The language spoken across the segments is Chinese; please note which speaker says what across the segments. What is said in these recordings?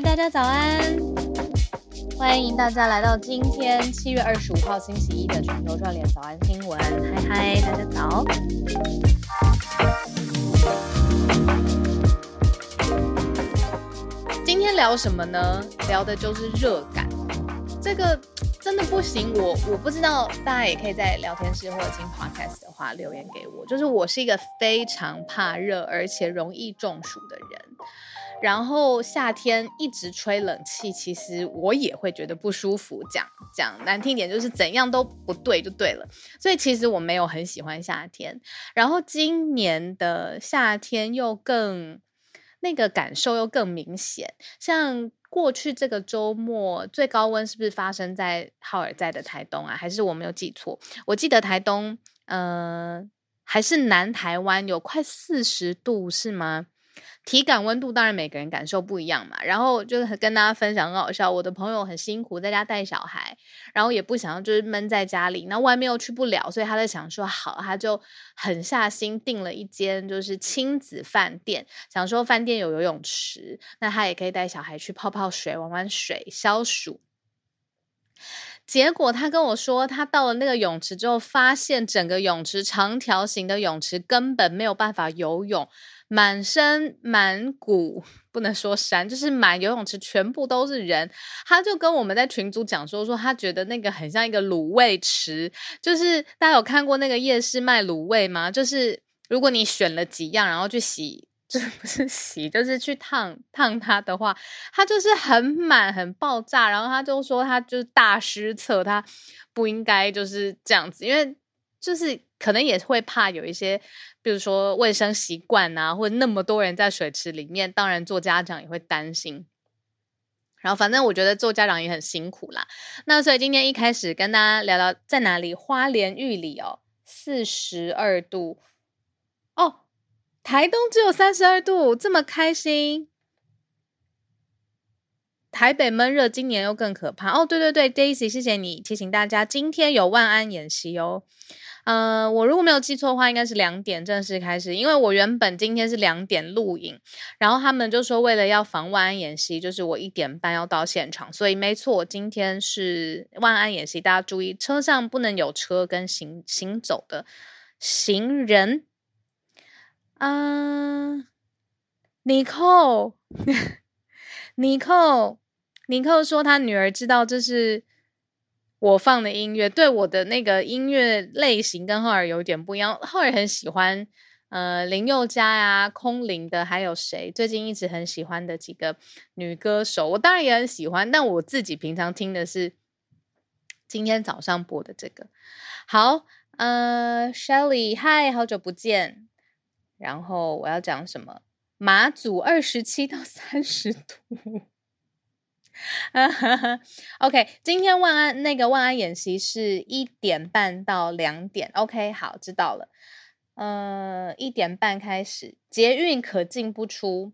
Speaker 1: 大家早安！欢迎大家来到今天七月二十五号星期一的全球串联早安新闻。嗨嗨，大家早！今天聊什么呢？聊的就是热感。这个真的不行，我我不知道，大家也可以在聊天室或者听 podcast 的话留言给我。就是我是一个非常怕热，而且容易中暑的人。然后夏天一直吹冷气，其实我也会觉得不舒服。讲讲难听点，就是怎样都不对就对了。所以其实我没有很喜欢夏天。然后今年的夏天又更那个感受又更明显，像。过去这个周末最高温是不是发生在浩尔在的台东啊？还是我没有记错？我记得台东，呃，还是南台湾有快四十度，是吗？体感温度当然每个人感受不一样嘛，然后就是跟大家分享很好笑，我的朋友很辛苦在家带小孩，然后也不想要就是闷在家里，那外面又去不了，所以他在想说好，他就狠下心订了一间就是亲子饭店，想说饭店有游泳池，那他也可以带小孩去泡泡水、玩玩水、消暑。结果他跟我说，他到了那个泳池之后，发现整个泳池长条形的泳池根本没有办法游泳。满身满谷不能说山，就是满游泳池全部都是人。他就跟我们在群组讲说，说他觉得那个很像一个卤味池，就是大家有看过那个夜市卖卤味吗？就是如果你选了几样，然后去洗，就是不是洗，就是去烫烫它的话，它就是很满很爆炸。然后他就说，他就是大失策，他不应该就是这样子，因为就是可能也会怕有一些。比如说卫生习惯啊，或者那么多人在水池里面，当然做家长也会担心。然后反正我觉得做家长也很辛苦啦。那所以今天一开始跟大家聊聊在哪里，花莲玉里哦，四十二度哦，台东只有三十二度，这么开心。台北闷热，今年又更可怕哦。对对对，Daisy，谢谢你提醒大家，今天有万安演习哦。呃，我如果没有记错的话，应该是两点正式开始，因为我原本今天是两点录影，然后他们就说为了要防万安演习，就是我一点半要到现场，所以没错，今天是万安演习，大家注意车上不能有车跟行行走的行人。啊，尼寇，尼寇，尼寇说他女儿知道这是。我放的音乐对我的那个音乐类型跟浩尔有点不一样。浩尔很喜欢呃林宥嘉呀、空灵的，还有谁？最近一直很喜欢的几个女歌手，我当然也很喜欢。但我自己平常听的是今天早上播的这个。好，呃，Shelly，嗨，好久不见。然后我要讲什么？马祖二十七到三十度。OK，今天万安那个万安演习是一点半到两点。OK，好，知道了。呃，一点半开始，捷运可进不出。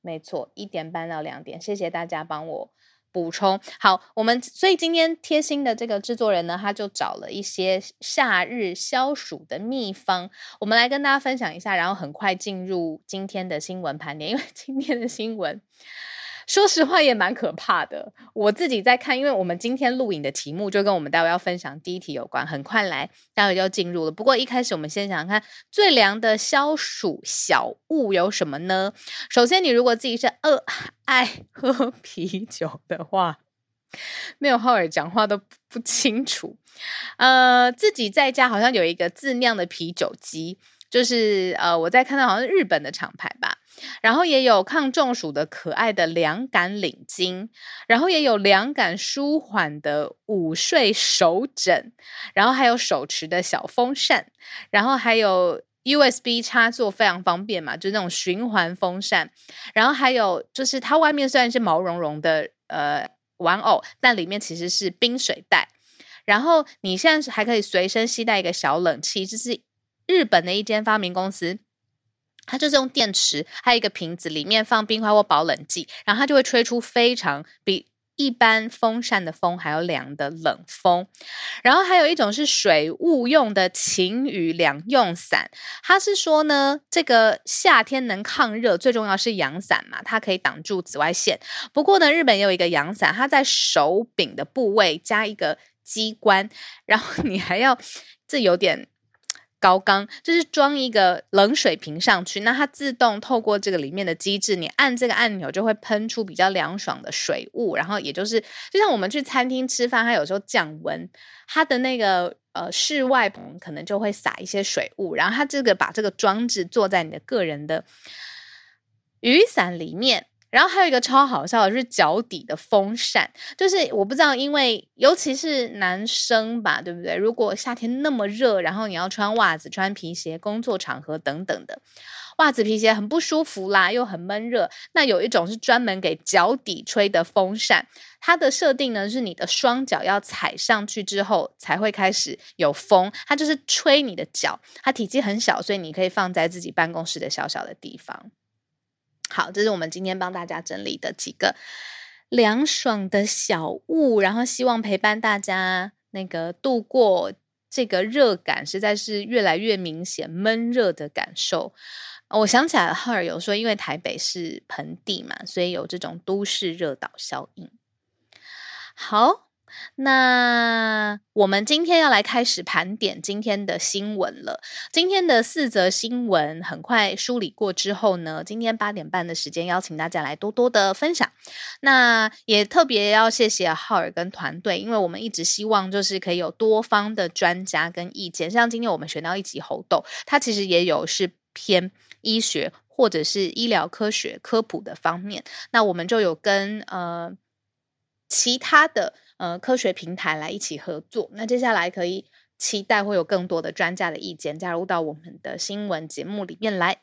Speaker 1: 没错，一点半到两点。谢谢大家帮我补充。好，我们所以今天贴心的这个制作人呢，他就找了一些夏日消暑的秘方，我们来跟大家分享一下，然后很快进入今天的新闻盘点，因为今天的新闻。说实话也蛮可怕的。我自己在看，因为我们今天录影的题目就跟我们待会要分享第一题有关，很快来，待会就要进入了。不过一开始我们先想想看，最凉的消暑小物有什么呢？首先，你如果自己是呃爱 喝啤酒的话，没有浩尔讲话都不清楚。呃，自己在家好像有一个自酿的啤酒机，就是呃我在看到好像日本的厂牌吧。然后也有抗中暑的可爱的凉感领巾，然后也有凉感舒缓的午睡手枕，然后还有手持的小风扇，然后还有 USB 插座非常方便嘛，就是那种循环风扇，然后还有就是它外面虽然是毛茸茸的呃玩偶，但里面其实是冰水袋，然后你现在还可以随身携带一个小冷气，这是日本的一间发明公司。它就是用电池，还有一个瓶子，里面放冰块或保冷剂，然后它就会吹出非常比一般风扇的风，还有凉的冷风，然后还有一种是水雾用的晴雨两用伞。它是说呢，这个夏天能抗热，最重要是阳伞嘛，它可以挡住紫外线。不过呢，日本也有一个阳伞，它在手柄的部位加一个机关，然后你还要，这有点。高缸就是装一个冷水瓶上去，那它自动透过这个里面的机制，你按这个按钮就会喷出比较凉爽的水雾，然后也就是就像我们去餐厅吃饭，它有时候降温，它的那个呃室外棚可能就会撒一些水雾，然后它这个把这个装置做在你的个人的雨伞里面。然后还有一个超好笑的是脚底的风扇，就是我不知道，因为尤其是男生吧，对不对？如果夏天那么热，然后你要穿袜子、穿皮鞋，工作场合等等的，袜子、皮鞋很不舒服啦，又很闷热。那有一种是专门给脚底吹的风扇，它的设定呢是你的双脚要踩上去之后才会开始有风，它就是吹你的脚，它体积很小，所以你可以放在自己办公室的小小的地方。好，这是我们今天帮大家整理的几个凉爽的小物，然后希望陪伴大家那个度过这个热感，实在是越来越明显闷热的感受。我想起来了，哈尔有说，因为台北是盆地嘛，所以有这种都市热岛效应。好。那我们今天要来开始盘点今天的新闻了。今天的四则新闻很快梳理过之后呢，今天八点半的时间邀请大家来多多的分享。那也特别要谢谢浩尔跟团队，因为我们一直希望就是可以有多方的专家跟意见。像今天我们选到一集猴痘，它其实也有是偏医学或者是医疗科学科普的方面。那我们就有跟呃其他的。呃，科学平台来一起合作。那接下来可以期待会有更多的专家的意见加入到我们的新闻节目里面来。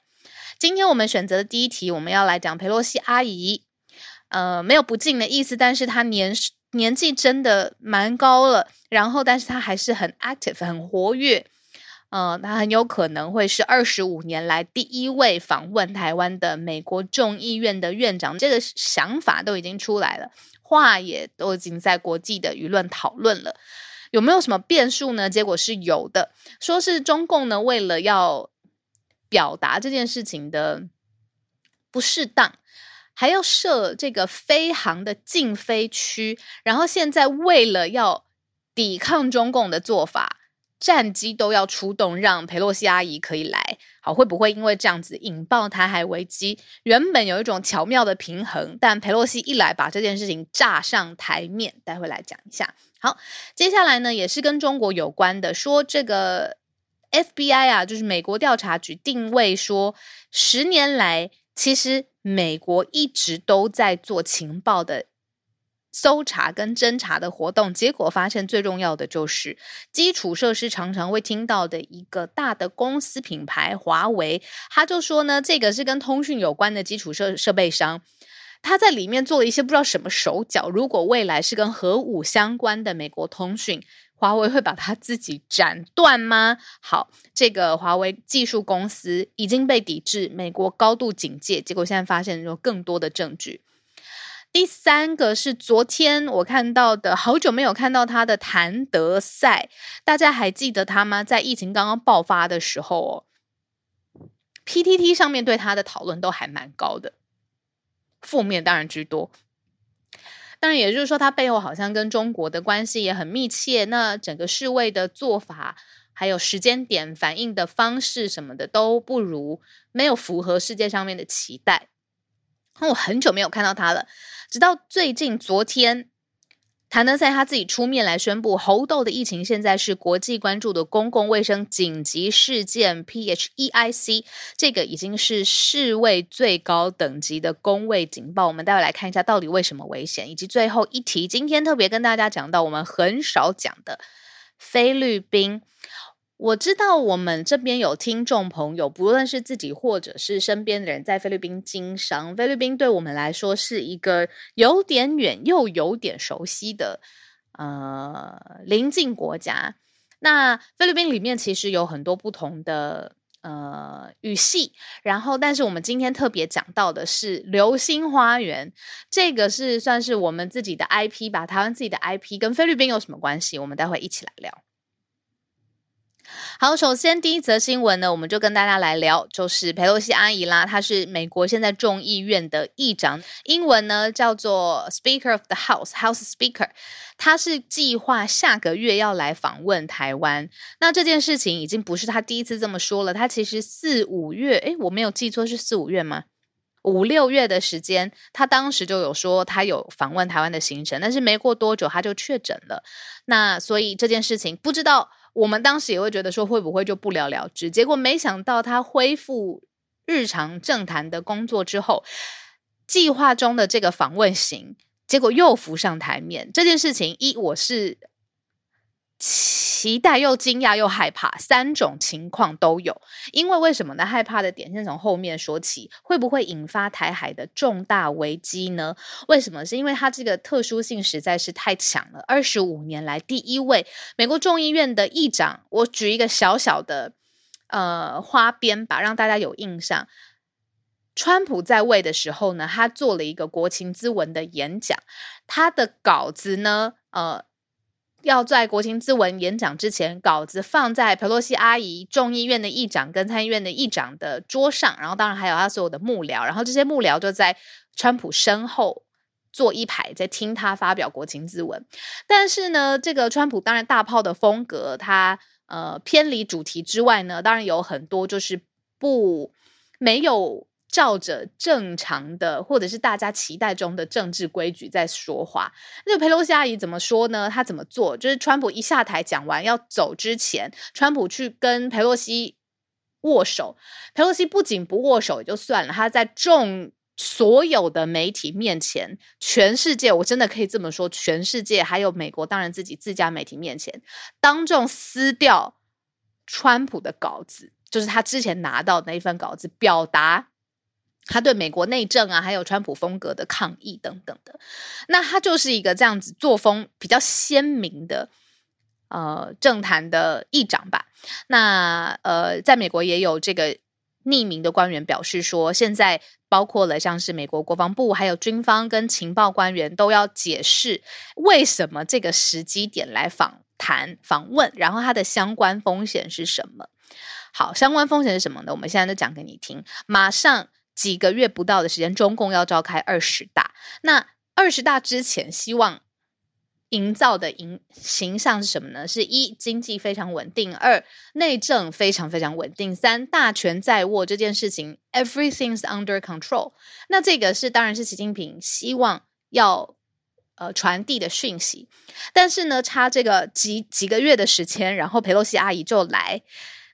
Speaker 1: 今天我们选择的第一题，我们要来讲佩洛西阿姨。呃，没有不敬的意思，但是她年年纪真的蛮高了，然后但是她还是很 active，很活跃。呃，她很有可能会是二十五年来第一位访问台湾的美国众议院的院长。这个想法都已经出来了。话也都已经在国际的舆论讨论了，有没有什么变数呢？结果是有的，说是中共呢为了要表达这件事情的不适当，还要设这个飞航的禁飞区，然后现在为了要抵抗中共的做法。战机都要出动，让佩洛西阿姨可以来。会不会因为这样子引爆台海危机？原本有一种巧妙的平衡，但佩洛西一来，把这件事情炸上台面。待会来讲一下。好，接下来呢，也是跟中国有关的，说这个 FBI 啊，就是美国调查局定位说，十年来其实美国一直都在做情报的。搜查跟侦查的活动，结果发现最重要的就是基础设施常常会听到的一个大的公司品牌华为，他就说呢，这个是跟通讯有关的基础设设备商，他在里面做了一些不知道什么手脚。如果未来是跟核武相关的美国通讯，华为会把它自己斩断吗？好，这个华为技术公司已经被抵制，美国高度警戒，结果现在发现有更多的证据。第三个是昨天我看到的，好久没有看到他的谭德赛，大家还记得他吗？在疫情刚刚爆发的时候哦，PTT 上面对他的讨论都还蛮高的，负面当然居多。当然，也就是说，他背后好像跟中国的关系也很密切。那整个世卫的做法，还有时间点、反应的方式什么的，都不如没有符合世界上面的期待。那我很久没有看到他了，直到最近昨天，谭德赛他自己出面来宣布，猴痘的疫情现在是国际关注的公共卫生紧急事件 （PHEIC），这个已经是世卫最高等级的公卫警报。我们待会来看一下到底为什么危险，以及最后一题，今天特别跟大家讲到我们很少讲的菲律宾。我知道我们这边有听众朋友，不论是自己或者是身边的人，在菲律宾经商。菲律宾对我们来说是一个有点远又有点熟悉的呃邻近国家。那菲律宾里面其实有很多不同的呃，语系，然后，但是我们今天特别讲到的是《流星花园》，这个是算是我们自己的 IP 吧，台湾自己的 IP，跟菲律宾有什么关系？我们待会一起来聊。好，首先第一则新闻呢，我们就跟大家来聊，就是佩洛西阿姨啦，她是美国现在众议院的议长，英文呢叫做 Speaker of the House，House Speaker，她是计划下个月要来访问台湾。那这件事情已经不是她第一次这么说了，她其实四五月，诶，我没有记错是四五月吗？五六月的时间，她当时就有说她有访问台湾的行程，但是没过多久她就确诊了。那所以这件事情不知道。我们当时也会觉得说会不会就不了了之，结果没想到他恢复日常政坛的工作之后，计划中的这个访问行，结果又浮上台面。这件事情一我是。期待又惊讶又害怕，三种情况都有。因为为什么呢？害怕的点先从后面说起，会不会引发台海的重大危机呢？为什么？是因为它这个特殊性实在是太强了。二十五年来第一位美国众议院的议长，我举一个小小的呃花边吧，让大家有印象。川普在位的时候呢，他做了一个国情咨文的演讲，他的稿子呢，呃。要在国情咨文演讲之前，稿子放在佩洛西阿姨众议院的议长跟参议院的议长的桌上，然后当然还有他所有的幕僚，然后这些幕僚就在川普身后坐一排，在听他发表国情咨文。但是呢，这个川普当然大炮的风格，他呃偏离主题之外呢，当然有很多就是不没有。照着正常的，或者是大家期待中的政治规矩在说话。那佩洛西阿姨怎么说呢？她怎么做？就是川普一下台讲完要走之前，川普去跟佩洛西握手。佩洛西不仅不握手也就算了，他在众所有的媒体面前，全世界我真的可以这么说，全世界还有美国，当然自己自家媒体面前，当众撕掉川普的稿子，就是他之前拿到那一份稿子，表达。他对美国内政啊，还有川普风格的抗议等等的，那他就是一个这样子作风比较鲜明的呃政坛的议长吧。那呃，在美国也有这个匿名的官员表示说，现在包括了像是美国国防部、还有军方跟情报官员都要解释为什么这个时机点来访谈访问，然后它的相关风险是什么。好，相关风险是什么呢？我们现在就讲给你听，马上。几个月不到的时间，中共要召开二十大。那二十大之前，希望营造的形形象是什么呢？是一经济非常稳定，二内政非常非常稳定，三大权在握。这件事情，everything's under control。那这个是当然是习近平希望要呃传递的讯息。但是呢，差这个几几个月的时间，然后佩洛西阿姨就来。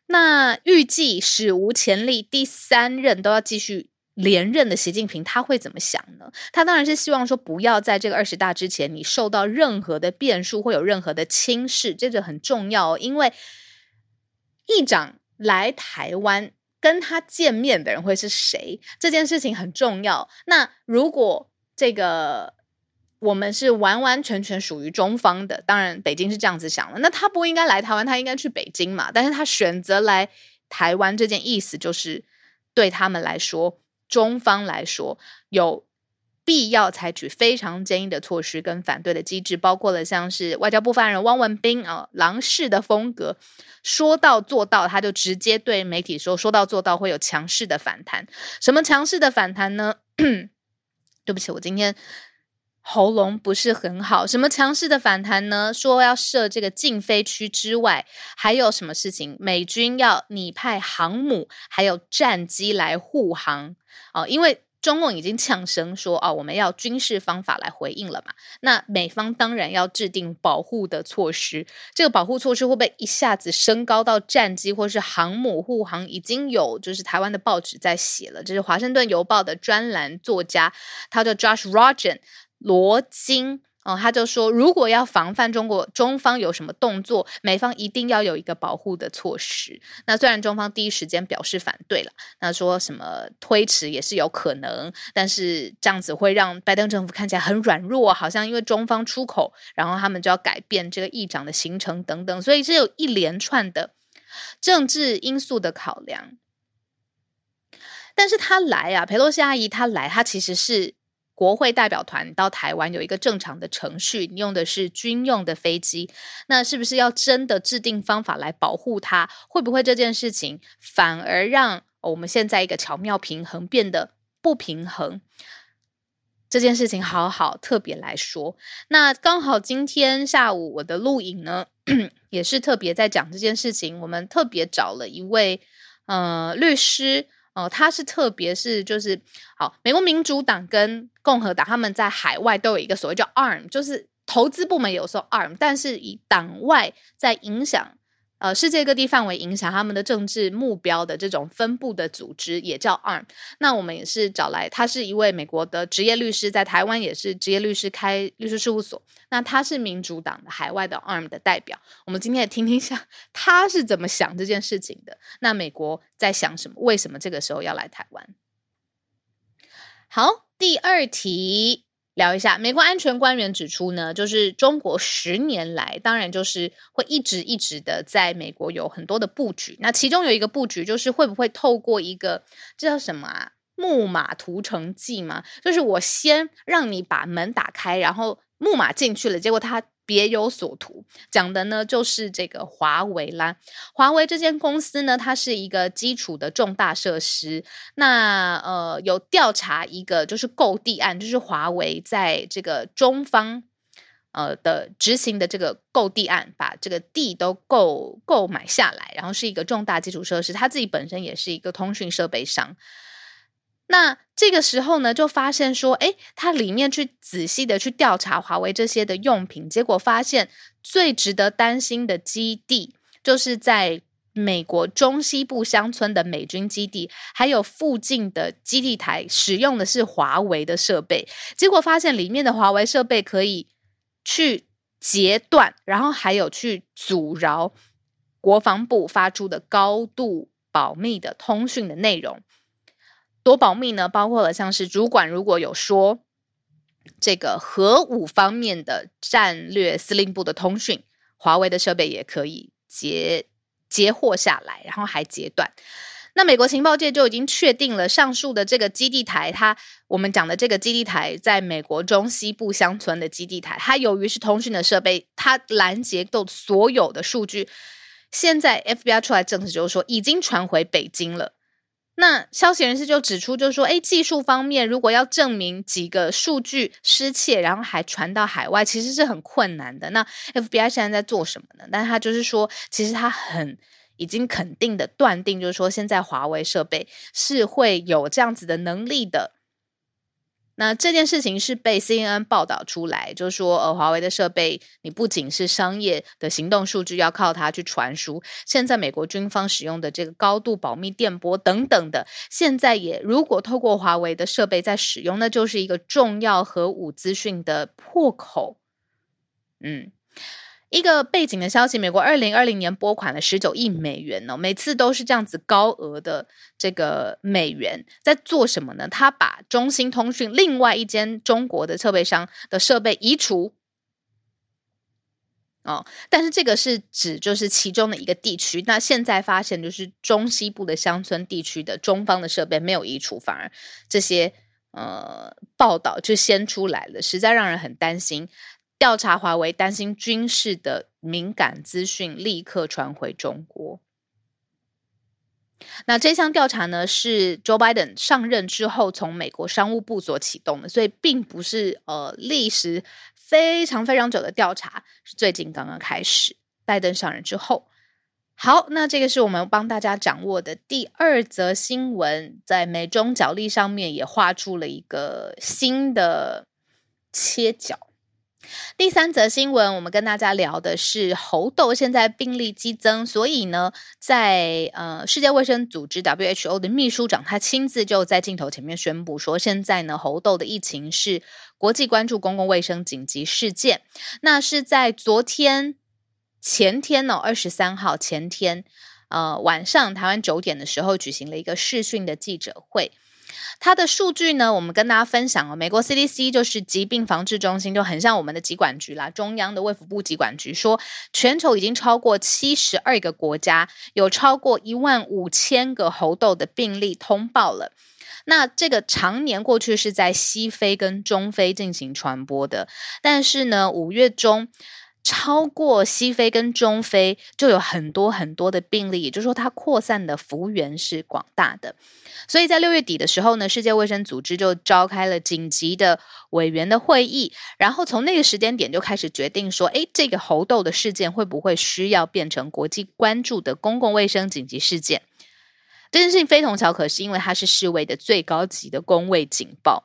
Speaker 1: 那预计史无前例，第三任都要继续。连任的习近平他会怎么想呢？他当然是希望说不要在这个二十大之前，你受到任何的变数，会有任何的轻视，这个很重要。因为议长来台湾跟他见面的人会是谁，这件事情很重要。那如果这个我们是完完全全属于中方的，当然北京是这样子想的，那他不应该来台湾，他应该去北京嘛。但是他选择来台湾，这件意思就是对他们来说。中方来说，有必要采取非常坚硬的措施跟反对的机制，包括了像是外交部发言人汪文斌啊，狼式的风格，说到做到，他就直接对媒体说，说到做到会有强势的反弹。什么强势的反弹呢？对不起，我今天。喉咙不是很好，什么强势的反弹呢？说要设这个禁飞区之外，还有什么事情？美军要拟派航母还有战机来护航哦，因为中共已经呛声说哦，我们要军事方法来回应了嘛。那美方当然要制定保护的措施，这个保护措施会不会一下子升高到战机或是航母护航？已经有就是台湾的报纸在写了，这是华盛顿邮报的专栏作家，他叫 Josh Rogan。罗京哦，他就说，如果要防范中国中方有什么动作，美方一定要有一个保护的措施。那虽然中方第一时间表示反对了，那说什么推迟也是有可能，但是这样子会让拜登政府看起来很软弱，好像因为中方出口，然后他们就要改变这个议长的行程等等，所以是有一连串的政治因素的考量。但是他来啊，佩洛西阿姨她来，她其实是国会代表团到台湾有一个正常的程序，你用的是军用的飞机，那是不是要真的制定方法来保护它？会不会这件事情反而让我们现在一个巧妙平衡变得不平衡？这件事情好好特别来说，那刚好今天下午我的录影呢，也是特别在讲这件事情。我们特别找了一位呃律师。哦，他是特别是就是好，美国民主党跟共和党他们在海外都有一个所谓叫 arm，就是投资部门有时候 arm，但是以党外在影响。呃，世界各地范围影响他们的政治目标的这种分布的组织也叫 ARM。那我们也是找来，他是一位美国的职业律师，在台湾也是职业律师，开律师事务所。那他是民主党的海外的 ARM 的代表。我们今天也听听一下他是怎么想这件事情的。那美国在想什么？为什么这个时候要来台湾？好，第二题。聊一下，美国安全官员指出呢，就是中国十年来，当然就是会一直一直的在美国有很多的布局。那其中有一个布局，就是会不会透过一个这叫什么啊？木马屠城计嘛？就是我先让你把门打开，然后木马进去了，结果他。别有所图，讲的呢就是这个华为啦。华为这间公司呢，它是一个基础的重大设施。那呃，有调查一个就是购地案，就是华为在这个中方呃的执行的这个购地案，把这个地都购购买下来，然后是一个重大基础设施。它自己本身也是一个通讯设备商。那这个时候呢，就发现说，哎，它里面去仔细的去调查华为这些的用品，结果发现最值得担心的基地，就是在美国中西部乡村的美军基地，还有附近的基地台使用的是华为的设备，结果发现里面的华为设备可以去截断，然后还有去阻挠国防部发出的高度保密的通讯的内容。多保密呢？包括了像是主管如果有说这个核武方面的战略司令部的通讯，华为的设备也可以截截获下来，然后还截断。那美国情报界就已经确定了上述的这个基地台，它我们讲的这个基地台在美国中西部乡村的基地台，它由于是通讯的设备，它拦截到所有的数据。现在 FBI 出来证实，就是说已经传回北京了。那消息人士就指出，就是说，哎，技术方面如果要证明几个数据失窃，然后还传到海外，其实是很困难的。那 FBI 现在在做什么呢？但他就是说，其实他很已经肯定的断定，就是说，现在华为设备是会有这样子的能力的。那这件事情是被 CNN 报道出来，就是说，呃，华为的设备，你不仅是商业的行动数据要靠它去传输，现在美国军方使用的这个高度保密电波等等的，现在也如果透过华为的设备在使用，那就是一个重要核武资讯的破口。嗯。一个背景的消息，美国二零二零年拨款了十九亿美元呢，每次都是这样子高额的这个美元，在做什么呢？他把中兴通讯另外一间中国的设备商的设备移除，哦，但是这个是指就是其中的一个地区。那现在发现就是中西部的乡村地区的中方的设备没有移除，反而这些呃报道就先出来了，实在让人很担心。调查华为，担心军事的敏感资讯立刻传回中国。那这项调查呢，是 Joe Biden 上任之后从美国商务部所启动的，所以并不是呃历时非常非常久的调查，是最近刚刚开始。拜登上任之后，好，那这个是我们帮大家掌握的第二则新闻，在美中角力上面也画出了一个新的切角。第三则新闻，我们跟大家聊的是猴痘现在病例激增，所以呢，在呃世界卫生组织 WHO 的秘书长他亲自就在镜头前面宣布说，现在呢猴痘的疫情是国际关注公共卫生紧急事件。那是在昨天前天呢，二十三号前天呃晚上台湾九点的时候举行了一个视讯的记者会。它的数据呢，我们跟大家分享了。美国 CDC 就是疾病防治中心，就很像我们的疾管局啦，中央的卫福部疾管局说，全球已经超过七十二个国家，有超过一万五千个猴痘的病例通报了。那这个常年过去是在西非跟中非进行传播的，但是呢，五月中。超过西非跟中非就有很多很多的病例，也就是说它扩散的幅员是广大的。所以在六月底的时候呢，世界卫生组织就召开了紧急的委员的会议，然后从那个时间点就开始决定说，诶，这个猴痘的事件会不会需要变成国际关注的公共卫生紧急事件？这件事情非同小可，是因为它是世卫的最高级的公卫警报。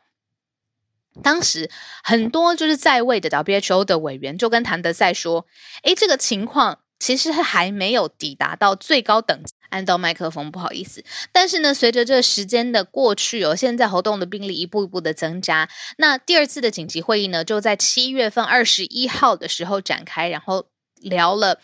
Speaker 1: 当时很多就是在位的 WHO 的委员就跟谭德赛说：“诶，这个情况其实还没有抵达到最高等级。”按到麦克风，不好意思。但是呢，随着这时间的过去哦，现在活动的病例一步一步的增加。那第二次的紧急会议呢，就在七月份二十一号的时候展开，然后聊了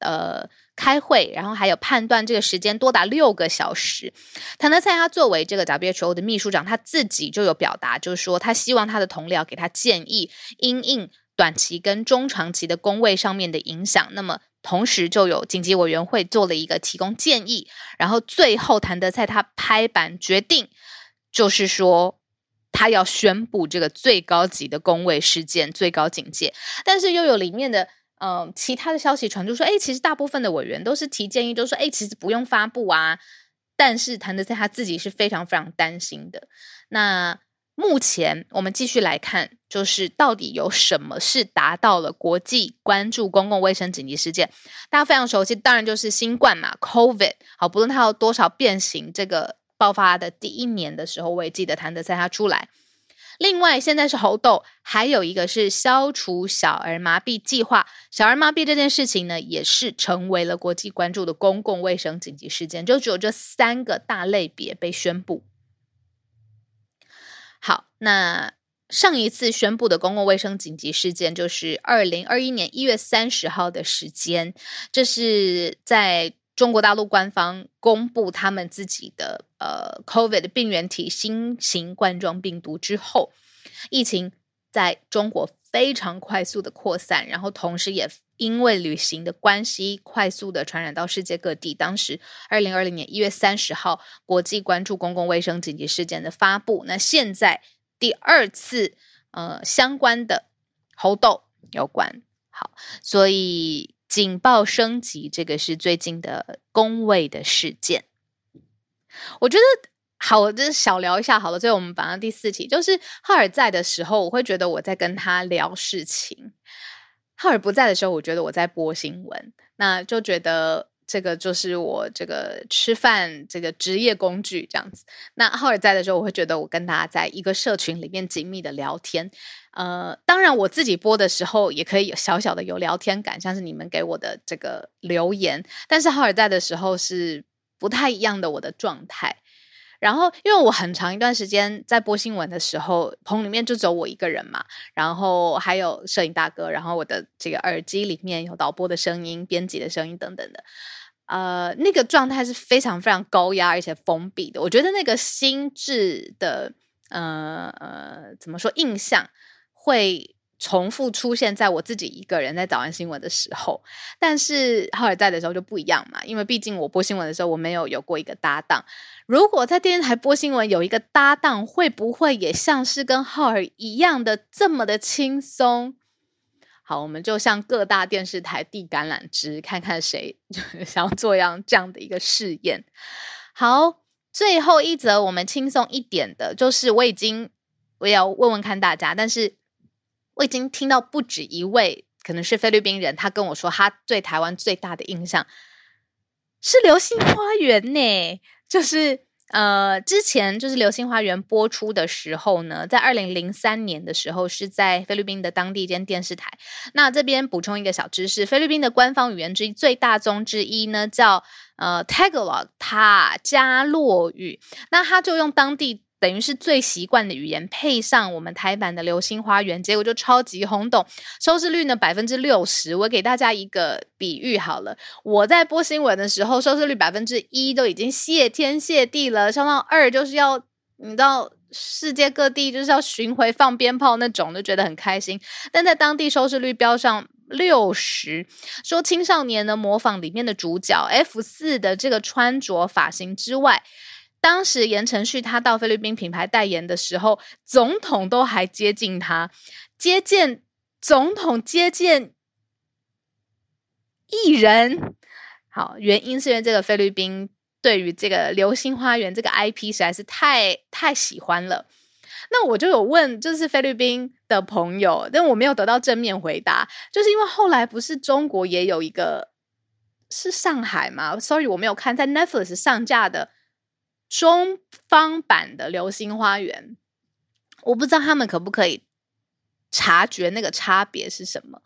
Speaker 1: 呃。开会，然后还有判断这个时间多达六个小时。谭德赛他作为这个 WHO 的秘书长，他自己就有表达，就是说他希望他的同僚给他建议，因应短期跟中长期的工位上面的影响。那么同时就有紧急委员会做了一个提供建议，然后最后谭德赛他拍板决定，就是说他要宣布这个最高级的工位事件最高警戒，但是又有里面的。嗯，其他的消息传出说，哎，其实大部分的委员都是提建议，都说，哎，其实不用发布啊。但是谭德赛他自己是非常非常担心的。那目前我们继续来看，就是到底有什么是达到了国际关注公共卫生紧急事件？大家非常熟悉，当然就是新冠嘛，COVID。好，不论它有多少变形，这个爆发的第一年的时候，我也记得谭德赛他出来。另外，现在是猴痘，还有一个是消除小儿麻痹计划。小儿麻痹这件事情呢，也是成为了国际关注的公共卫生紧急事件。就只有这三个大类别被宣布。好，那上一次宣布的公共卫生紧急事件，就是二零二一年一月三十号的时间，这是在。中国大陆官方公布他们自己的呃，COVID 病原体新型冠状病毒之后，疫情在中国非常快速的扩散，然后同时也因为旅行的关系，快速的传染到世界各地。当时二零二零年一月三十号，国际关注公共卫生紧急事件的发布。那现在第二次呃相关的猴痘有关，好，所以。警报升级，这个是最近的工位的事件。我觉得好，我就是小聊一下好了。最后我们反到第四题，就是浩尔在的时候，我会觉得我在跟他聊事情；浩尔不在的时候，我觉得我在播新闻。那就觉得这个就是我这个吃饭这个职业工具这样子。那浩尔在的时候，我会觉得我跟大家在一个社群里面紧密的聊天。呃，当然我自己播的时候也可以有小小的有聊天感，像是你们给我的这个留言。但是浩尔在的时候是不太一样的我的状态。然后因为我很长一段时间在播新闻的时候，棚里面就只有我一个人嘛，然后还有摄影大哥，然后我的这个耳机里面有导播的声音、编辑的声音等等的。呃，那个状态是非常非常高压而且封闭的。我觉得那个心智的呃呃怎么说印象。会重复出现在我自己一个人在早安新闻的时候，但是浩尔在的时候就不一样嘛，因为毕竟我播新闻的时候我没有有过一个搭档。如果在电视台播新闻有一个搭档，会不会也像是跟浩尔一样的这么的轻松？好，我们就向各大电视台递橄榄枝，看看谁 想要做样这样的一个试验。好，最后一则我们轻松一点的，就是我已经我也要问问看大家，但是。我已经听到不止一位，可能是菲律宾人，他跟我说，他对台湾最大的印象是《流星花园》呢。就是呃，之前就是《流星花园》播出的时候呢，在二零零三年的时候，是在菲律宾的当地一间电视台。那这边补充一个小知识，菲律宾的官方语言之一、最大宗之一呢，叫呃 Tagalog 塔加洛语。那他就用当地。等于是最习惯的语言，配上我们台版的《流星花园》，结果就超级轰动，收视率呢百分之六十。我给大家一个比喻好了，我在播新闻的时候，收视率百分之一都已经谢天谢地了，上到二就是要你到世界各地就是要巡回放鞭炮那种，就觉得很开心。但在当地收视率飙上六十，说青少年呢模仿里面的主角 F 四的这个穿着发型之外，当时言承旭他到菲律宾品牌代言的时候，总统都还接近他，接见总统，接见艺人。好，原因是因为这个菲律宾。对于这个《流星花园》这个 IP 实在是太太喜欢了，那我就有问，就是菲律宾的朋友，但我没有得到正面回答，就是因为后来不是中国也有一个是上海吗？Sorry，我没有看在 Netflix 上架的中方版的《流星花园》，我不知道他们可不可以。察觉那个差别是什么？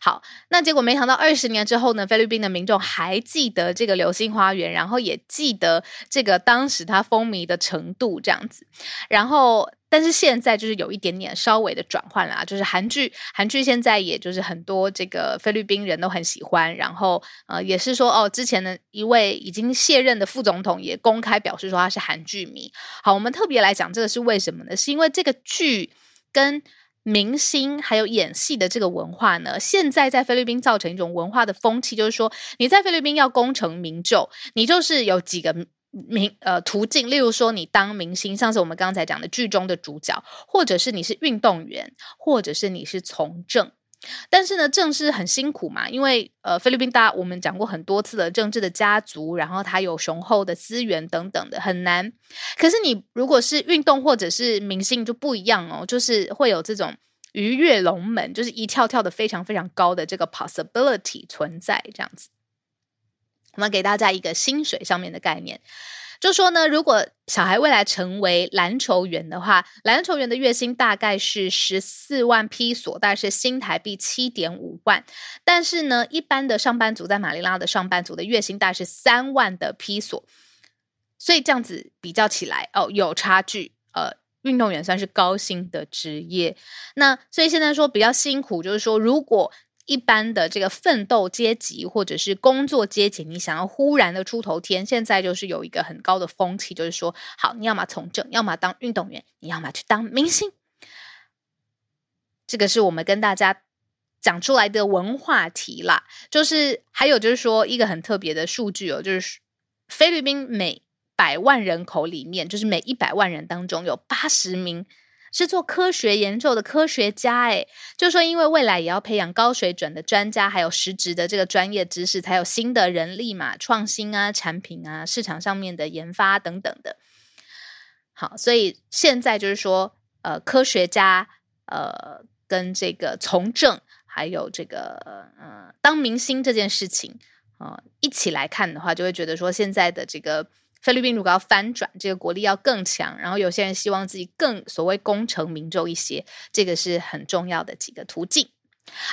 Speaker 1: 好，那结果没想到二十年之后呢，菲律宾的民众还记得这个流星花园，然后也记得这个当时它风靡的程度这样子。然后，但是现在就是有一点点稍微的转换啦，就是韩剧，韩剧现在也就是很多这个菲律宾人都很喜欢。然后，呃，也是说哦，之前的一位已经卸任的副总统也公开表示说他是韩剧迷。好，我们特别来讲这个是为什么呢？是因为这个剧跟明星还有演戏的这个文化呢，现在在菲律宾造成一种文化的风气，就是说你在菲律宾要功成名就，你就是有几个明呃途径，例如说你当明星，像是我们刚才讲的剧中的主角，或者是你是运动员，或者是你是从政。但是呢，政是很辛苦嘛，因为呃，菲律宾大我们讲过很多次的政治的家族，然后它有雄厚的资源等等的，很难。可是你如果是运动或者是明星就不一样哦，就是会有这种鱼跃龙门，就是一跳跳的非常非常高的这个 possibility 存在这样子。我们给大家一个薪水上面的概念。就说呢，如果小孩未来成为篮球员的话，篮球员的月薪大概是十四万披索，大概是新台币七点五万。但是呢，一般的上班族在马尼拉的上班族的月薪大概是三万的披索，所以这样子比较起来，哦，有差距。呃，运动员算是高薪的职业，那所以现在说比较辛苦，就是说如果。一般的这个奋斗阶级或者是工作阶级，你想要忽然的出头天，现在就是有一个很高的风气，就是说，好，你要么从政，要么当运动员，你要么去当明星。这个是我们跟大家讲出来的文化题啦。就是还有就是说，一个很特别的数据哦，就是菲律宾每百万人口里面，就是每一百万人当中有八十名。是做科学研究的科学家，哎，就说因为未来也要培养高水准的专家，还有实质的这个专业知识，才有新的人力嘛，创新啊，产品啊，市场上面的研发等等的。好，所以现在就是说，呃，科学家，呃，跟这个从政，还有这个呃，当明星这件事情，啊，一起来看的话，就会觉得说现在的这个。菲律宾如果要翻转，这个国力要更强，然后有些人希望自己更所谓功成名就一些，这个是很重要的几个途径。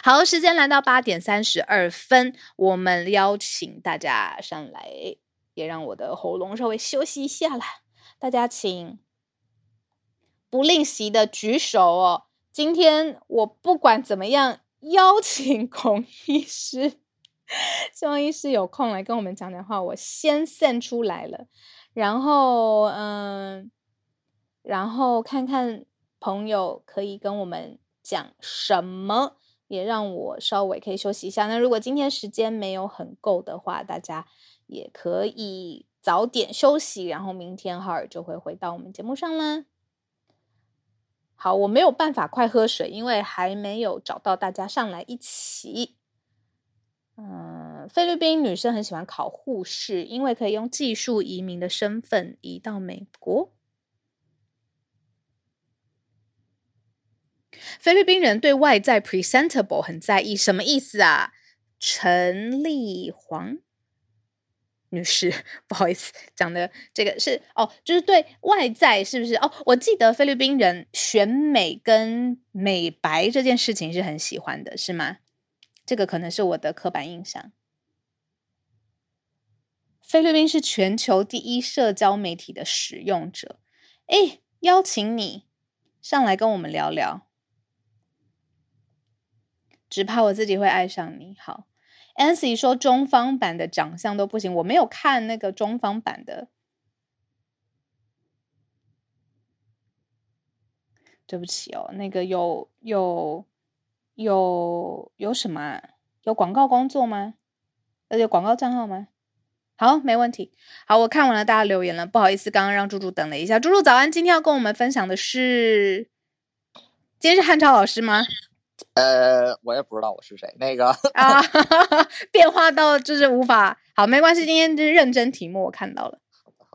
Speaker 1: 好，时间来到八点三十二分，我们邀请大家上来，也让我的喉咙稍微休息一下啦。大家请不吝惜的举手哦。今天我不管怎么样，邀请孔医师。希望医师有空来跟我们讲讲话，我先散出来了，然后嗯，然后看看朋友可以跟我们讲什么，也让我稍微可以休息一下。那如果今天时间没有很够的话，大家也可以早点休息，然后明天哈尔就会回到我们节目上啦。好，我没有办法快喝水，因为还没有找到大家上来一起。嗯，菲律宾女生很喜欢考护士，因为可以用技术移民的身份移到美国。菲律宾人对外在 presentable 很在意，什么意思啊？陈丽煌女士，不好意思，讲的这个是哦，就是对外在是不是？哦，我记得菲律宾人选美跟美白这件事情是很喜欢的，是吗？这个可能是我的刻板印象。菲律宾是全球第一社交媒体的使用者，哎，邀请你上来跟我们聊聊。只怕我自己会爱上你。好，Ancy 说中方版的长相都不行，我没有看那个中方版的。对不起哦，那个有有有有什么？有广告工作吗？呃，有广告账号吗？好，没问题。好，我看完了大家留言了，不好意思，刚刚让猪猪等了一下。猪猪早安，今天要跟我们分享的是，今天是汉超老师吗？
Speaker 2: 呃，我也不知道我是谁。那个
Speaker 1: 啊，变化到就是无法。好，没关系，今天就是认真题目，我看到了。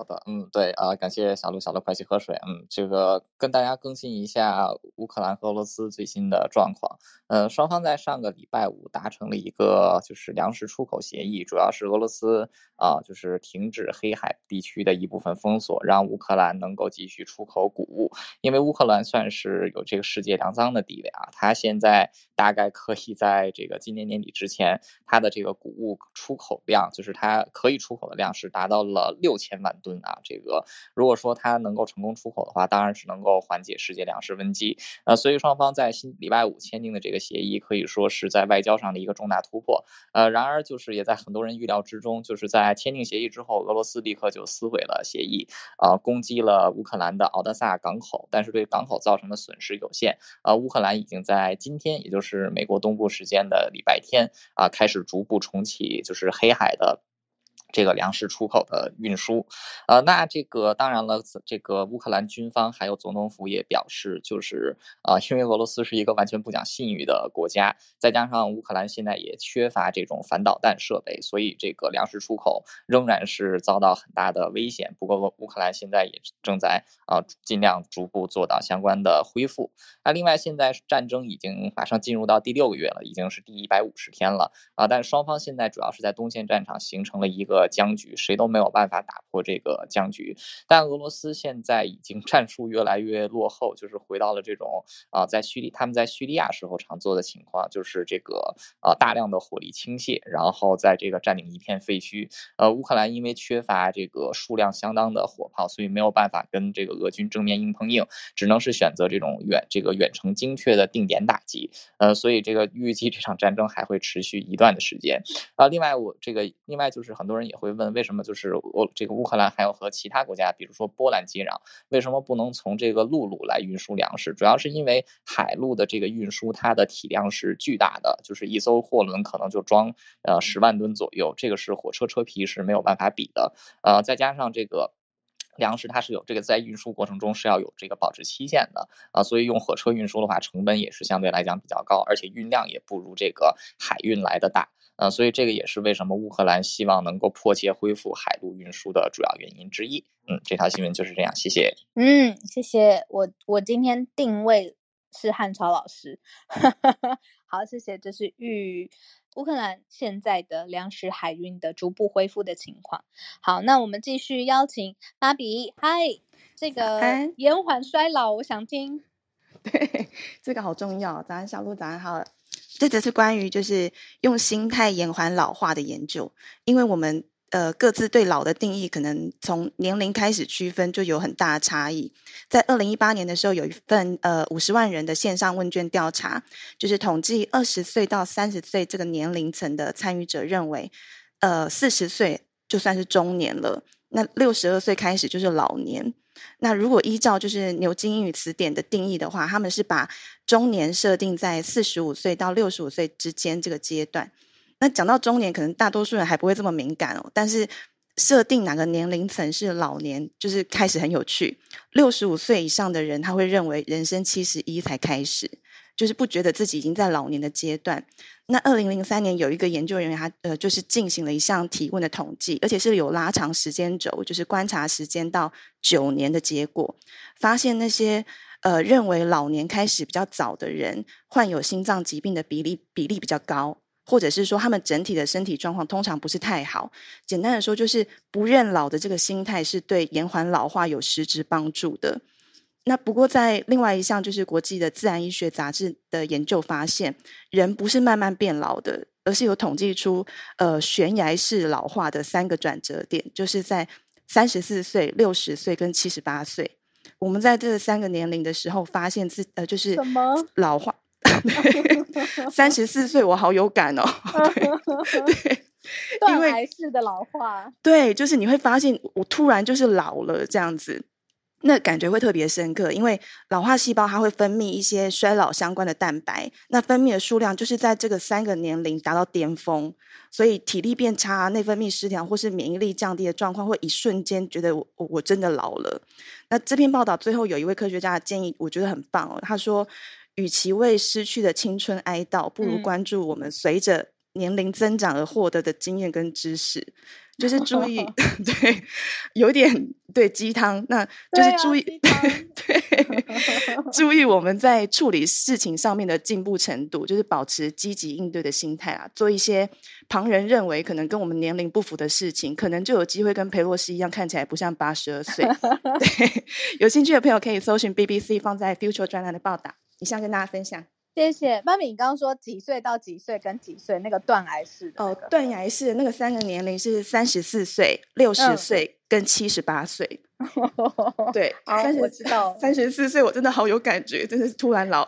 Speaker 2: 好的，嗯，对啊，感谢小鹿，小鹿快去喝水。嗯，这个跟大家更新一下乌克兰和俄罗斯最新的状况。呃，双方在上个礼拜五达成了一个就是粮食出口协议，主要是俄罗斯啊，就是停止黑海地区的一部分封锁，让乌克兰能够继续出口谷物。因为乌克兰算是有这个世界粮仓的地位啊，它现在大概可以在这个今年年底之前，它的这个谷物出口量，就是它可以出口的量是达到了六千万吨。啊，这个如果说它能够成功出口的话，当然是能够缓解世界粮食危机。呃，所以双方在新礼拜五签订的这个协议，可以说是在外交上的一个重大突破。呃，然而就是也在很多人预料之中，就是在签订协议之后，俄罗斯立刻就撕毁了协议，啊，攻击了乌克兰的敖德萨港口，但是对港口造成的损失有限。呃，乌克兰已经在今天，也就是美国东部时间的礼拜天，啊，开始逐步重启，就是黑海的。这个粮食出口的运输，呃，那这个当然了，这个乌克兰军方还有总统府也表示，就是啊，因为俄罗斯是一个完全不讲信誉的国家，再加上乌克兰现在也缺乏这种反导弹设备，所以这个粮食出口仍然是遭到很大的危险。不过乌克兰现在也正在啊尽量逐步做到相关的恢复。那另外，现在战争已经马上进入到第六个月了，已经是第一百五十天了啊，但双方现在主要是在东线战场形成了一个。僵局，谁都没有办法打破这个僵局。但俄罗斯现在已经战术越来越落后，就是回到了这种啊，在叙利他们在叙利亚时候常做的情况，就是这个啊大量的火力倾泻，然后在这个占领一片废墟。呃，乌克兰因为缺乏这个数量相当的火炮，所以没有办法跟这个俄军正面硬碰硬，只能是选择这种远这个远程精确的定点打击。呃，所以这个预计这场战争还会持续一段的时间。啊，另外我这个另外就是很多人也。会问为什么就是我这个乌克兰还要和其他国家，比如说波兰接壤，为什么不能从这个陆路来运输粮食？主要是因为海路的这个运输，它的体量是巨大的，就是一艘货轮可能就装呃十万吨左右，这个是火车车皮是没有办法比的。呃，再加上这个粮食，它是有这个在运输过程中是要有这个保质期限的啊，所以用火车运输的话，成本也是相对来讲比较高，而且运量也不如这个海运来的大。啊，所以这个也是为什么乌克兰希望能够迫切恢复海陆运输的主要原因之一。嗯，这条新闻就是这样，谢谢。
Speaker 1: 嗯，谢谢。我我今天定位是汉超老师。好，谢谢。这是预乌克兰现在的粮食海运的逐步恢复的情况。好，那我们继续邀请芭比。嗨，这个延缓衰老，我想听。
Speaker 3: 对，这个好重要。早安，小鹿，早安，好。这则是关于就是用心态延缓老化的研究，因为我们呃各自对老的定义可能从年龄开始区分就有很大的差异。在二零一八年的时候，有一份呃五十万人的线上问卷调查，就是统计二十岁到三十岁这个年龄层的参与者认为，呃四十岁就算是中年了，那六十二岁开始就是老年。那如果依照就是牛津英语词典的定义的话，他们是把中年设定在四十五岁到六十五岁之间这个阶段。那讲到中年，可能大多数人还不会这么敏感哦。但是设定哪个年龄层是老年，就是开始很有趣。六十五岁以上的人，他会认为人生七十一才开始。就是不觉得自己已经在老年的阶段。那二零零三年有一个研究人员，他呃就是进行了一项提问的统计，而且是有拉长时间轴，就是观察时间到九年的结果，发现那些呃认为老年开始比较早的人，患有心脏疾病的比例比例比较高，或者是说他们整体的身体状况通常不是太好。简单的说，就是不认老的这个心态是对延缓老化有实质帮助的。那不过，在另外一项就是国际的自然医学杂志的研究发现，人不是慢慢变老的，而是有统计出呃悬崖式老化的三个转折点，就是在三十四岁、六十岁跟七十八岁。我们在这三个年龄的时候，发现自呃就是
Speaker 1: 什么
Speaker 3: 老化？三十四岁，我好有感哦。对，
Speaker 1: 断崖式的老化。
Speaker 3: 对，就是你会发现，我突然就是老了这样子。那感觉会特别深刻，因为老化细胞它会分泌一些衰老相关的蛋白，那分泌的数量就是在这个三个年龄达到巅峰，所以体力变差、内分泌失调或是免疫力降低的状况，会一瞬间觉得我我真的老了。那这篇报道最后有一位科学家的建议，我觉得很棒哦。他说，与其为失去的青春哀悼，不如关注我们随着年龄增长而获得的经验跟知识。就是 注意，对，有点对鸡汤，那就是注意，对，注意我们在处理事情上面的进步程度，就是保持积极应对的心态啊，做一些旁人认为可能跟我们年龄不符的事情，可能就有机会跟裴洛西一样看起来不像八十二岁。对，有兴趣的朋友可以搜寻 BBC 放在 Future 专栏的报道，以上跟大家分享。
Speaker 4: 谢谢妈咪，你刚刚说几岁到几岁跟几岁那个断崖式的哦，
Speaker 3: 断崖式的那个三个年龄是三十四岁、六十岁跟七十八岁。对，
Speaker 4: 三十我知道，
Speaker 3: 三十四岁我真的好有感觉，真的是突然老。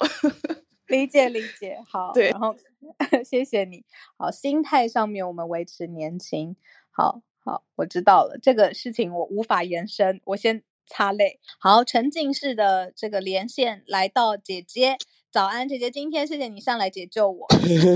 Speaker 4: 理解理解，好，
Speaker 3: 对，
Speaker 4: 然后 谢谢你，好，心态上面我们维持年轻，好好，我知道了，这个事情我无法延伸，我先擦泪。好，沉浸式的这个连线来到姐姐。早安，姐姐，今天谢谢你上来解救我。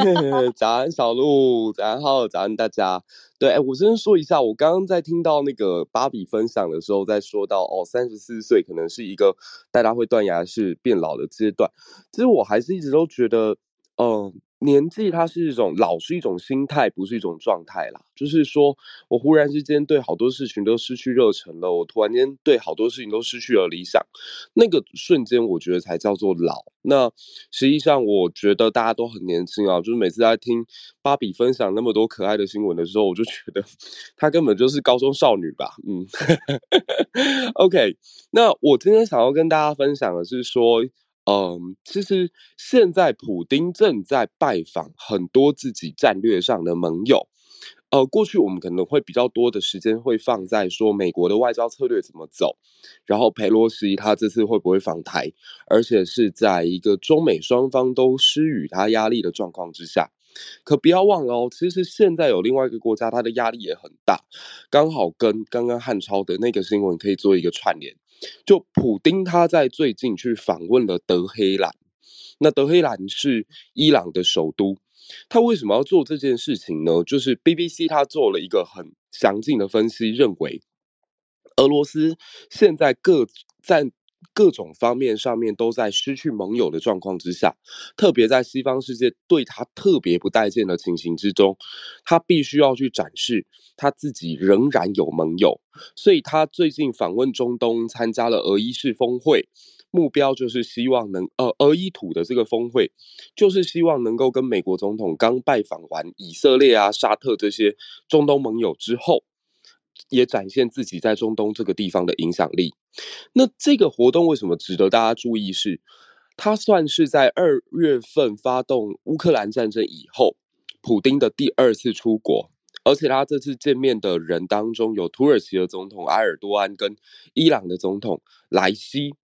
Speaker 5: 早安，小鹿，早安，好，早安，大家。对，哎，我先说一下，我刚刚在听到那个芭比分享的时候，在说到哦，三十四岁可能是一个大家会断崖式变老的阶段。其实我还是一直都觉得，嗯。年纪它是一种老，是一种心态，不是一种状态啦。就是说我忽然之间对好多事情都失去热忱了，我突然间对好多事情都失去了理想，那个瞬间我觉得才叫做老。那实际上我觉得大家都很年轻啊，就是每次在听芭比分享那么多可爱的新闻的时候，我就觉得她根本就是高中少女吧。嗯，OK，那我今天想要跟大家分享的是说。嗯，其实现在普丁正在拜访很多自己战略上的盟友。呃，过去我们可能会比较多的时间会放在说美国的外交策略怎么走，然后佩洛西他这次会不会访台，而且是在一个中美双方都施予他压力的状况之下。可不要忘了哦，其实现在有另外一个国家，它的压力也很大，刚好跟刚刚汉超的那个新闻可以做一个串联。就普丁他在最近去访问了德黑兰，那德黑兰是伊朗的首都。他为什么要做这件事情呢？就是 BBC 他做了一个很详尽的分析，认为俄罗斯现在各在。各种方面上面都在失去盟友的状况之下，特别在西方世界对他特别不待见的情形之中，他必须要去展示他自己仍然有盟友。所以他最近访问中东，参加了俄伊式峰会，目标就是希望能呃俄伊土的这个峰会，就是希望能够跟美国总统刚拜访完以色列啊、沙特这些中东盟友之后。也展现自己在中东这个地方的影响力。那这个活动为什么值得大家注意？是它算是在二月份发动乌克兰战争以后，普丁的第二次出国，而且他这次见面的人当中有土耳其的总统埃尔多安跟伊朗的总统莱西。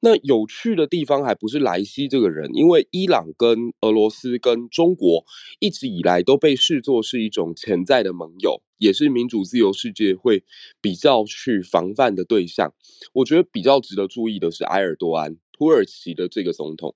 Speaker 5: 那有趣的地方还不是莱西这个人，因为伊朗跟俄罗斯跟中国一直以来都被视作是一种潜在的盟友，也是民主自由世界会比较去防范的对象。我觉得比较值得注意的是埃尔多安，土耳其的这个总统，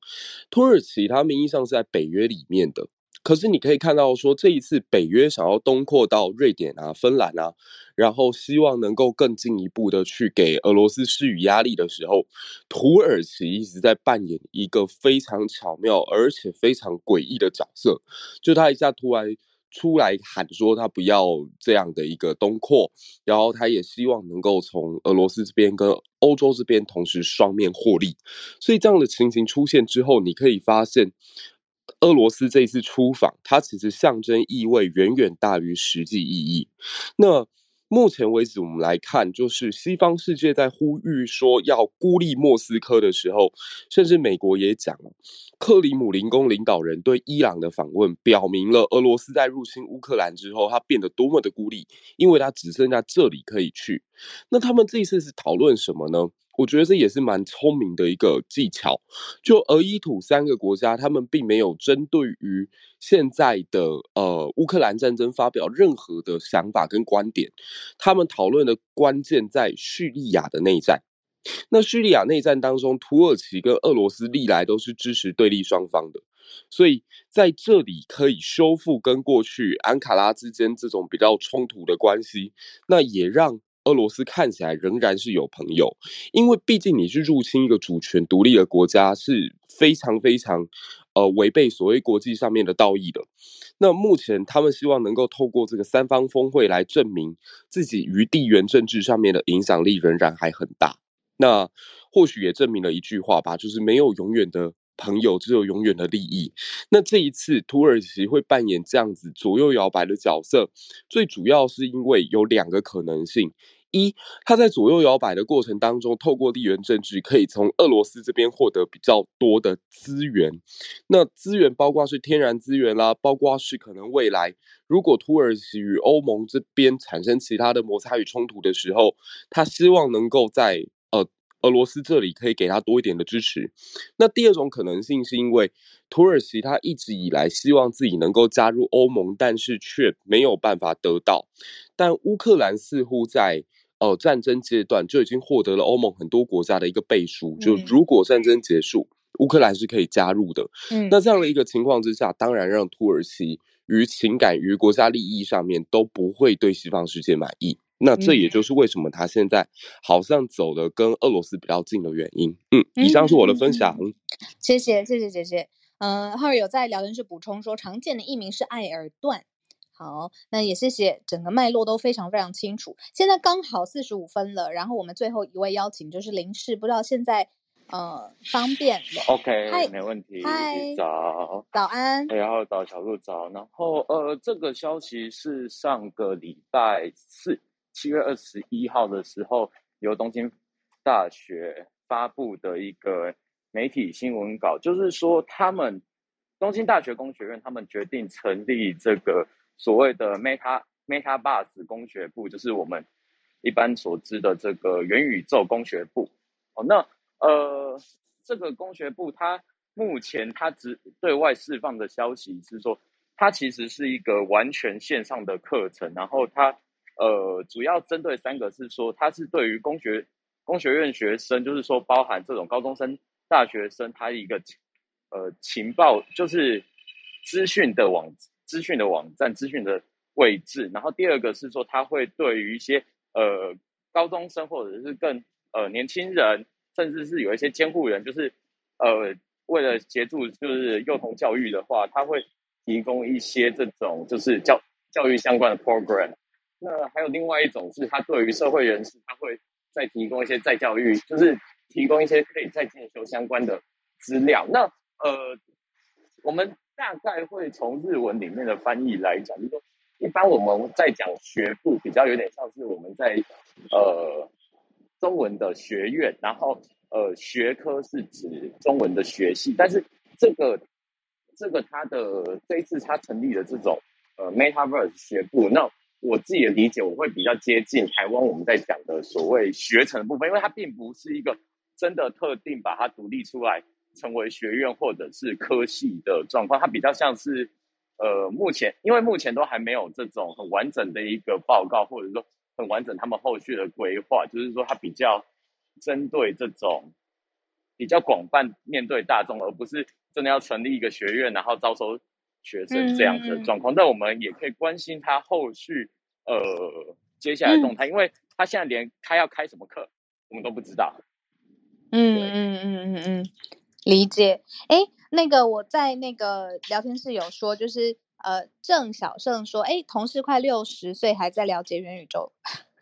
Speaker 5: 土耳其他名义上是在北约里面的。可是你可以看到，说这一次北约想要东扩到瑞典啊、芬兰啊，然后希望能够更进一步的去给俄罗斯施予压力的时候，土耳其一直在扮演一个非常巧妙而且非常诡异的角色。就他一下突然出来喊说他不要这样的一个东扩，然后他也希望能够从俄罗斯这边跟欧洲这边同时双面获利。所以这样的情形出现之后，你可以发现。俄罗斯这一次出访，它其实象征意味远远大于实际意义。那目前为止，我们来看，就是西方世界在呼吁说要孤立莫斯科的时候，甚至美国也讲了，克里姆林宫领导人对伊朗的访问，表明了俄罗斯在入侵乌克兰之后，他变得多么的孤立，因为他只剩下这里可以去。那他们这一次是讨论什么呢？我觉得这也是蛮聪明的一个技巧。就俄伊土三个国家，他们并没有针对于现在的呃乌克兰战争发表任何的想法跟观点。他们讨论的关键在叙利亚的内战。那叙利亚内战当中，土耳其跟俄罗斯历来都是支持对立双方的，所以在这里可以修复跟过去安卡拉之间这种比较冲突的关系，那也让俄罗斯看起来仍然是有朋友，因为毕竟你去入侵一个主权独立的国家是非常非常呃违背所谓国际上面的道义的。那目前他们希望能够透过这个三方峰会来证明自己于地缘政治上面的影响力仍然还很大。那或许也证明了一句话吧，就是没有永远的朋友，只有永远的利益。那这一次土耳其会扮演这样子左右摇摆的角色，最主要是因为有两个可能性：一，他在左右摇摆的过程当中，透过地缘政治可以从俄罗斯这边获得比较多的资源。那资源包括是天然资源啦，包括是可能未来如果土耳其与欧盟这边产生其他的摩擦与冲突的时候，他希望能够在呃俄罗斯这里可以给他多一点的支持。那第二种可能性是因为土耳其他一直以来希望自己能够加入欧盟，但是却没有办法得到。但乌克兰似乎在呃战争阶段就已经获得了欧盟很多国家的一个背书，就如果战争结束，乌克兰是可以加入的。嗯，那这样的一个情况之下，当然让土耳其于情感于国家利益上面都不会对西方世界满意。那这也就是为什么他现在好像走的跟俄罗斯比较近的原因。嗯，以上是我的分享。
Speaker 1: 谢谢，谢谢姐姐。嗯，浩尔有在聊天室补充说，常见的译名是艾尔段。好，那也谢谢，整个脉络都非常非常清楚。现在刚好四十五分了，然后我们最后一位邀请就是林氏，不知道现在呃方便
Speaker 6: ？OK，没问题。
Speaker 1: 嗨，
Speaker 6: 早，
Speaker 1: 早安。
Speaker 6: 然后早，小鹿早。然后呃，这个消息是上个礼拜四。七月二十一号的时候，由东京大学发布的一个媒体新闻稿，就是说他们东京大学工学院他们决定成立这个所谓的 Meta Meta Bus 工学部，就是我们一般所知的这个元宇宙工学部。哦，那呃，这个工学部它目前它只对外释放的消息是说，它其实是一个完全线上的课程，然后它。呃，主要针对三个是说，它是对于工学工学院学生，就是说包含这种高中生、大学生，他一个呃情报就是资讯的网资讯的网站资讯的位置。然后第二个是说，他会对于一些呃高中生或者是更呃年轻人，甚至是有一些监护人，就是呃为了协助就是幼童教育的话，他会提供一些这种就是教教育相关的 program。那还有另外一种是，他对于社会人士，他会再提供一些再教育，就是提供一些可以再进修相关的资料。那呃，我们大概会从日文里面的翻译来讲，就是说，一般我们在讲学部，比较有点像是我们在呃中文的学院，然后呃学科是指中文的学系，但是这个这个它的这一次它成立的这种呃 Metaverse 学部，那我自己的理解，我会比较接近台湾我们在讲的所谓学程的部分，因为它并不是一个真的特定把它独立出来成为学院或者是科系的状况，它比较像是呃目前，因为目前都还没有这种很完整的一个报告，或者说很完整他们后续的规划，就是说它比较针对这种比较广泛面对大众，而不是真的要成立一个学院然后招收。学生这样子的状况，但我们也可以关心他后续呃接下来动态，因为他现在连他要开什么课，我们都不知道。
Speaker 1: 嗯嗯嗯嗯嗯，理解。哎，那个我在那个聊天室有说，就是呃郑小胜说，哎，同事快六十岁还在了解元宇宙。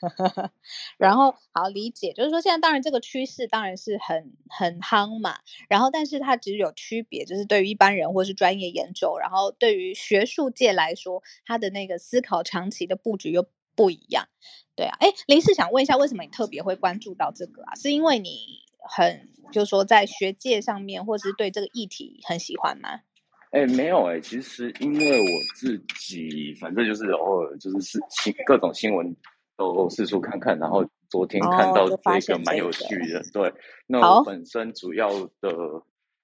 Speaker 1: 然后好理解，就是说现在当然这个趋势当然是很很夯嘛，然后但是它只有区别，就是对于一般人或是专业研究，然后对于学术界来说，它的那个思考长期的布局又不一样。对啊，哎，林氏想问一下，为什么你特别会关注到这个啊？是因为你很就是说在学界上面，或是对这个议题很喜欢吗？
Speaker 6: 哎，没有哎，其实因为我自己反正就是偶尔就是是新各种新闻。都四处看看，然后昨天看到这个蛮有趣的。对，那我本身主要的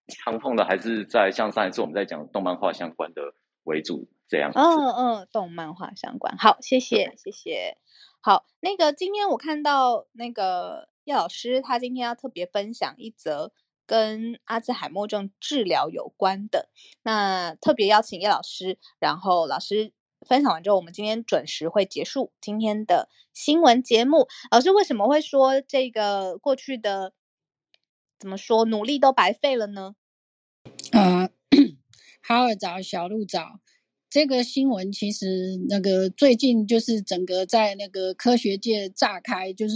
Speaker 6: 长痛的还是在像上一次我们在讲动漫画相关的为主这样子。
Speaker 1: 嗯嗯，动漫画相关。好，谢谢谢谢。好，那个今天我看到那个
Speaker 4: 叶老师他今天要特别分享一则跟阿兹海默症治疗有关的，那特别邀请叶老师，然后老师分享完之后，我们今天准时会结束今天的新闻节目。老师为什么会说这个过去的怎么说努力都白费了呢？
Speaker 7: 呃，哈尔早，小鹿早。这个新闻其实那个最近就是整个在那个科学界炸开，就是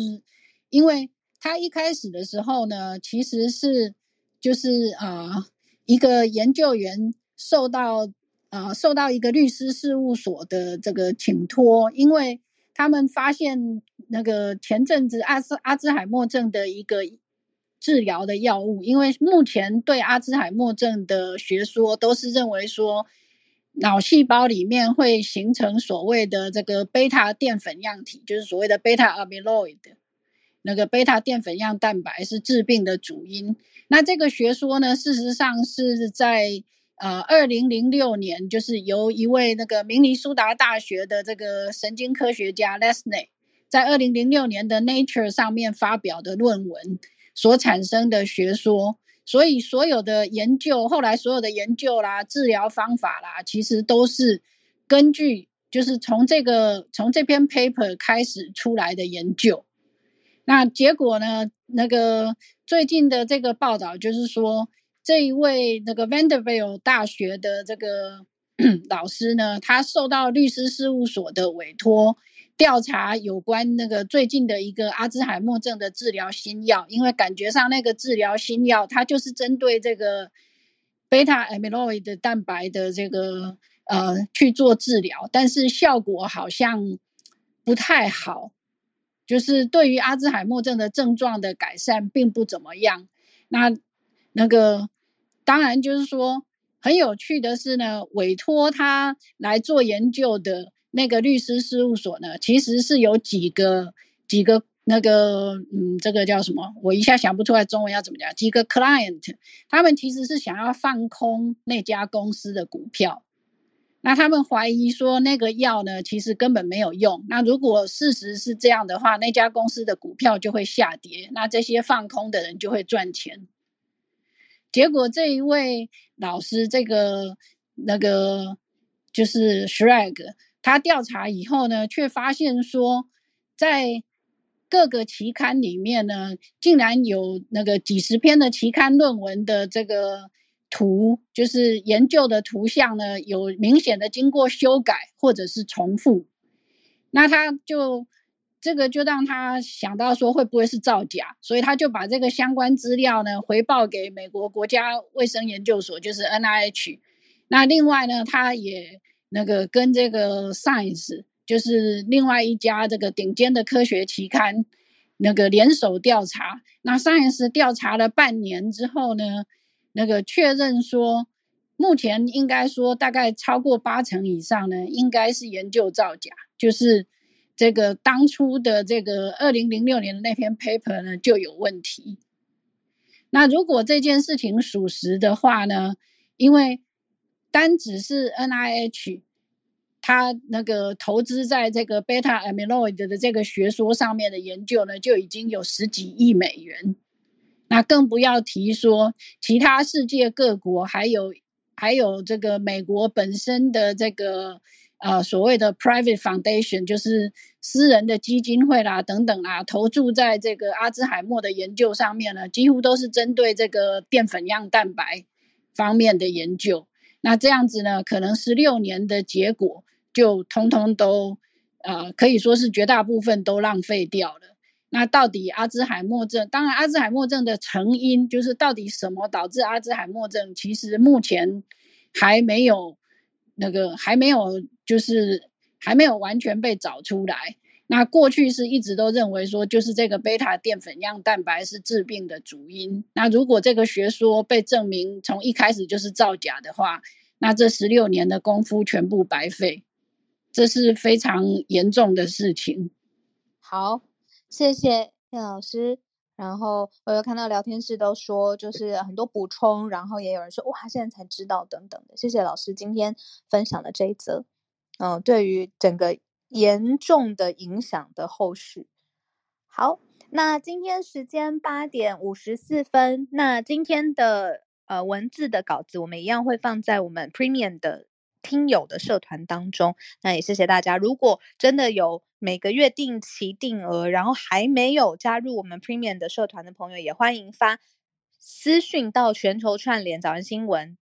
Speaker 7: 因为他一开始的时候呢，其实是就是啊一个研究员受到啊受到一个律师事务所的这个请托，因为他们发现那个前阵子阿斯阿兹海默症的一个治疗的药物，因为目前对阿兹海默症的学说都是认为说。脑细胞里面会形成所谓的这个贝塔淀粉样体，就是所谓的贝塔 amyloid，那个贝塔淀粉样蛋白是致病的主因。那这个学说呢，事实上是在呃二零零六年，就是由一位那个明尼苏达大学的这个神经科学家 Lesney 在二零零六年的 Nature 上面发表的论文所产生的学说。所以，所有的研究，后来所有的研究啦，治疗方法啦，其实都是根据就是从这个从这篇 paper 开始出来的研究。那结果呢？那个最近的这个报道就是说，这一位那个 Vanderbilt 大学的这个 老师呢，他受到律师事务所的委托。调查有关那个最近的一个阿兹海默症的治疗新药，因为感觉上那个治疗新药它就是针对这个贝塔 amyloid 蛋白的这个呃去做治疗，但是效果好像不太好，就是对于阿兹海默症的症状的改善并不怎么样。那那个当然就是说很有趣的是呢，委托他来做研究的。那个律师事务所呢，其实是有几个几个那个嗯，这个叫什么？我一下想不出来中文要怎么讲。几个 client，他们其实是想要放空那家公司的股票。那他们怀疑说那个药呢，其实根本没有用。那如果事实是这样的话，那家公司的股票就会下跌，那这些放空的人就会赚钱。结果这一位老师，这个那个就是 Shrag。他调查以后呢，却发现说，在各个期刊里面呢，竟然有那个几十篇的期刊论文的这个图，就是研究的图像呢，有明显的经过修改或者是重复。那他就这个就让他想到说，会不会是造假？所以他就把这个相关资料呢回报给美国国家卫生研究所，就是 NIH。那另外呢，他也。那个跟这个 Science 就是另外一家这个顶尖的科学期刊，那个联手调查。那 Science 调查了半年之后呢，那个确认说，目前应该说大概超过八成以上呢，应该是研究造假。就是这个当初的这个二零零六年的那篇 paper 呢就有问题。那如果这件事情属实的话呢，因为单只是 NIH，他那个投资在这个贝塔 amyloid 的这个学说上面的研究呢，就已经有十几亿美元。那更不要提说其他世界各国，还有还有这个美国本身的这个呃所谓的 private foundation，就是私人的基金会啦等等啊，投注在这个阿兹海默的研究上面呢，几乎都是针对这个淀粉样蛋白方面的研究。那这样子呢，可能十六年的结果就通通都，呃，可以说是绝大部分都浪费掉了。那到底阿兹海默症？当然，阿兹海默症的成因就是到底什么导致阿兹海默症？其实目前还没有那个还没有，就是还没有完全被找出来。那过去是一直都认为说，就是这个贝塔淀粉样蛋白是致病的主因。那如果这个学说被证明从一开始就是造假的话，那这十六年的功夫全部白费，这是非常严重的事情。
Speaker 4: 好，谢谢叶老师。然后我有看到聊天室都说，就是很多补充，然后也有人说哇，现在才知道等等的。谢谢老师今天分享的这一则，嗯，对于整个。严重的影响的后续。好，
Speaker 1: 那今天时间八点五十四分，那今天的呃文字的稿子我们一样会放在我们 Premium 的听友的社团当中。那也谢谢大家，如果真的有每个月定期定额，然后还没有加入我们 Premium 的社团的朋友，也欢迎发私讯到全球串联早安新闻。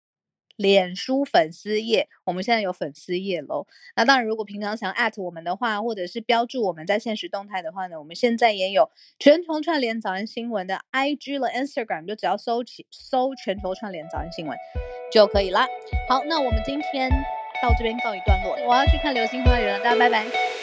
Speaker 1: 脸书粉丝页，我们现在有粉丝页喽。那当然，如果平常想艾特我们的话，或者是标注我们在现实动态的话呢，我们现在也有全球串联早安新闻的 IG 了，Instagram 就只要搜起搜全球串联早安新闻就可以啦。好，那我们今天到这边告一段落，我要去看流星花园了，大家拜拜。